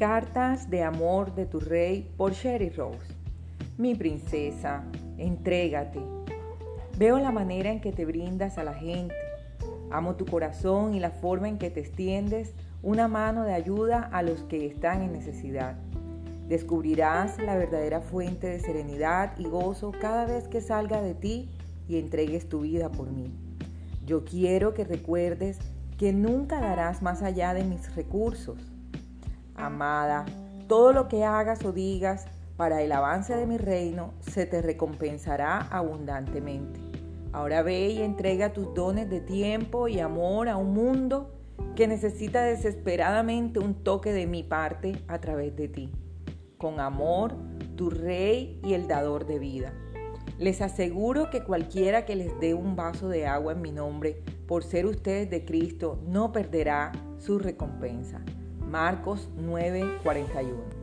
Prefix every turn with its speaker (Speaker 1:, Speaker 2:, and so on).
Speaker 1: Cartas de amor de tu rey por Sherry Rose. Mi princesa, entrégate. Veo la manera en que te brindas a la gente. Amo tu corazón y la forma en que te extiendes una mano de ayuda a los que están en necesidad. Descubrirás la verdadera fuente de serenidad y gozo cada vez que salga de ti y entregues tu vida por mí. Yo quiero que recuerdes que nunca darás más allá de mis recursos amada, todo lo que hagas o digas para el avance de mi reino se te recompensará abundantemente. Ahora ve y entrega tus dones de tiempo y amor a un mundo que necesita desesperadamente un toque de mi parte a través de ti. Con amor, tu rey y el dador de vida. Les aseguro que cualquiera que les dé un vaso de agua en mi nombre, por ser ustedes de Cristo, no perderá su recompensa. Marcos 9:41.